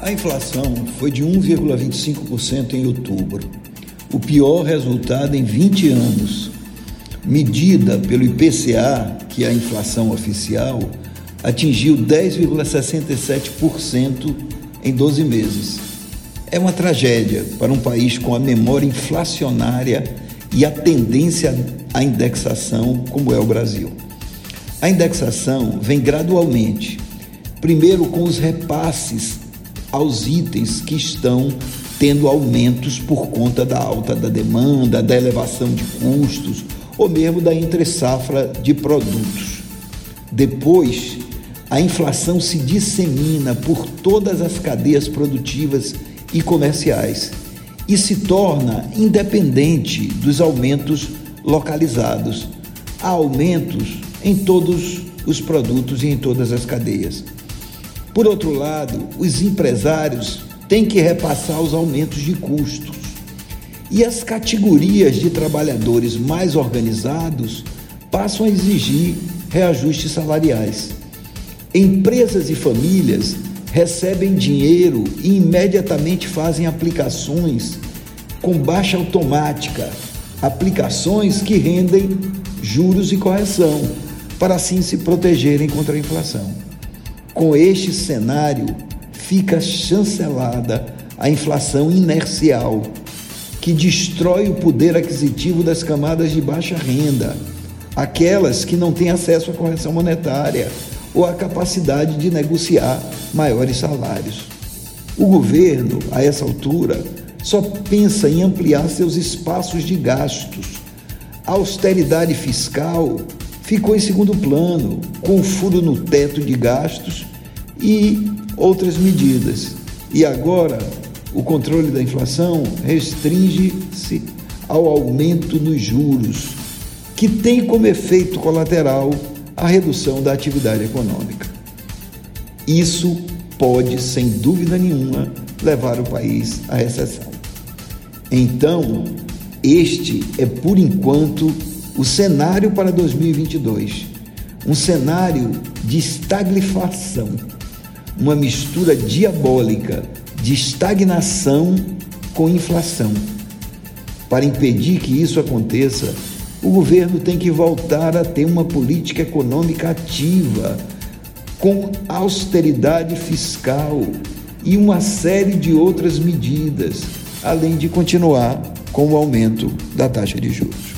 A inflação foi de 1,25% em outubro, o pior resultado em 20 anos. Medida pelo IPCA, que é a inflação oficial, atingiu 10,67% em 12 meses. É uma tragédia para um país com a memória inflacionária e a tendência à indexação, como é o Brasil. A indexação vem gradualmente, primeiro com os repasses aos itens que estão tendo aumentos por conta da alta da demanda, da elevação de custos ou mesmo da entre-safra de produtos. Depois, a inflação se dissemina por todas as cadeias produtivas e comerciais e se torna independente dos aumentos localizados. Há aumentos em todos os produtos e em todas as cadeias. Por outro lado, os empresários têm que repassar os aumentos de custos. E as categorias de trabalhadores mais organizados passam a exigir reajustes salariais. Empresas e famílias recebem dinheiro e imediatamente fazem aplicações com baixa automática, aplicações que rendem juros e correção, para assim se protegerem contra a inflação. Com este cenário, fica chancelada a inflação inercial, que destrói o poder aquisitivo das camadas de baixa renda, aquelas que não têm acesso à correção monetária ou à capacidade de negociar maiores salários. O governo, a essa altura, só pensa em ampliar seus espaços de gastos. A austeridade fiscal ficou em segundo plano, com furo no teto de gastos e outras medidas. E agora, o controle da inflação restringe-se ao aumento nos juros, que tem como efeito colateral a redução da atividade econômica. Isso pode, sem dúvida nenhuma, levar o país à recessão. Então, este é, por enquanto, o cenário para 2022. Um cenário de estagflação, uma mistura diabólica de estagnação com inflação. Para impedir que isso aconteça, o governo tem que voltar a ter uma política econômica ativa, com austeridade fiscal e uma série de outras medidas, além de continuar com o aumento da taxa de juros.